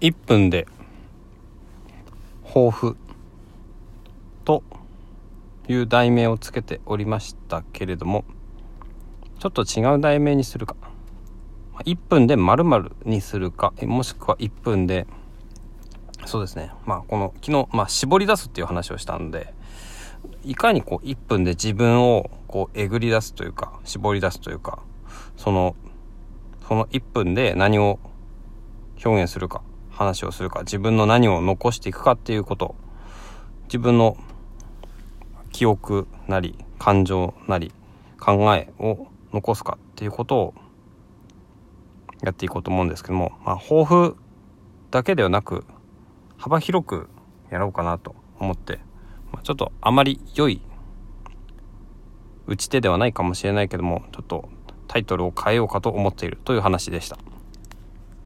1分で抱負という題名をつけておりましたけれどもちょっと違う題名にするか。1分で〇〇にするかもしくは1分でそうですね。まあこの昨日、まあ、絞り出すっていう話をしたんでいかにこう1分で自分をこうえぐり出すというか絞り出すというかそのその1分で何を表現するか。話をするか自分の何を残していくかっていうこと自分の記憶なり感情なり考えを残すかっていうことをやっていこうと思うんですけども、まあ、抱負だけではなく幅広くやろうかなと思って、まあ、ちょっとあまり良い打ち手ではないかもしれないけどもちょっとタイトルを変えようかと思っているという話でした。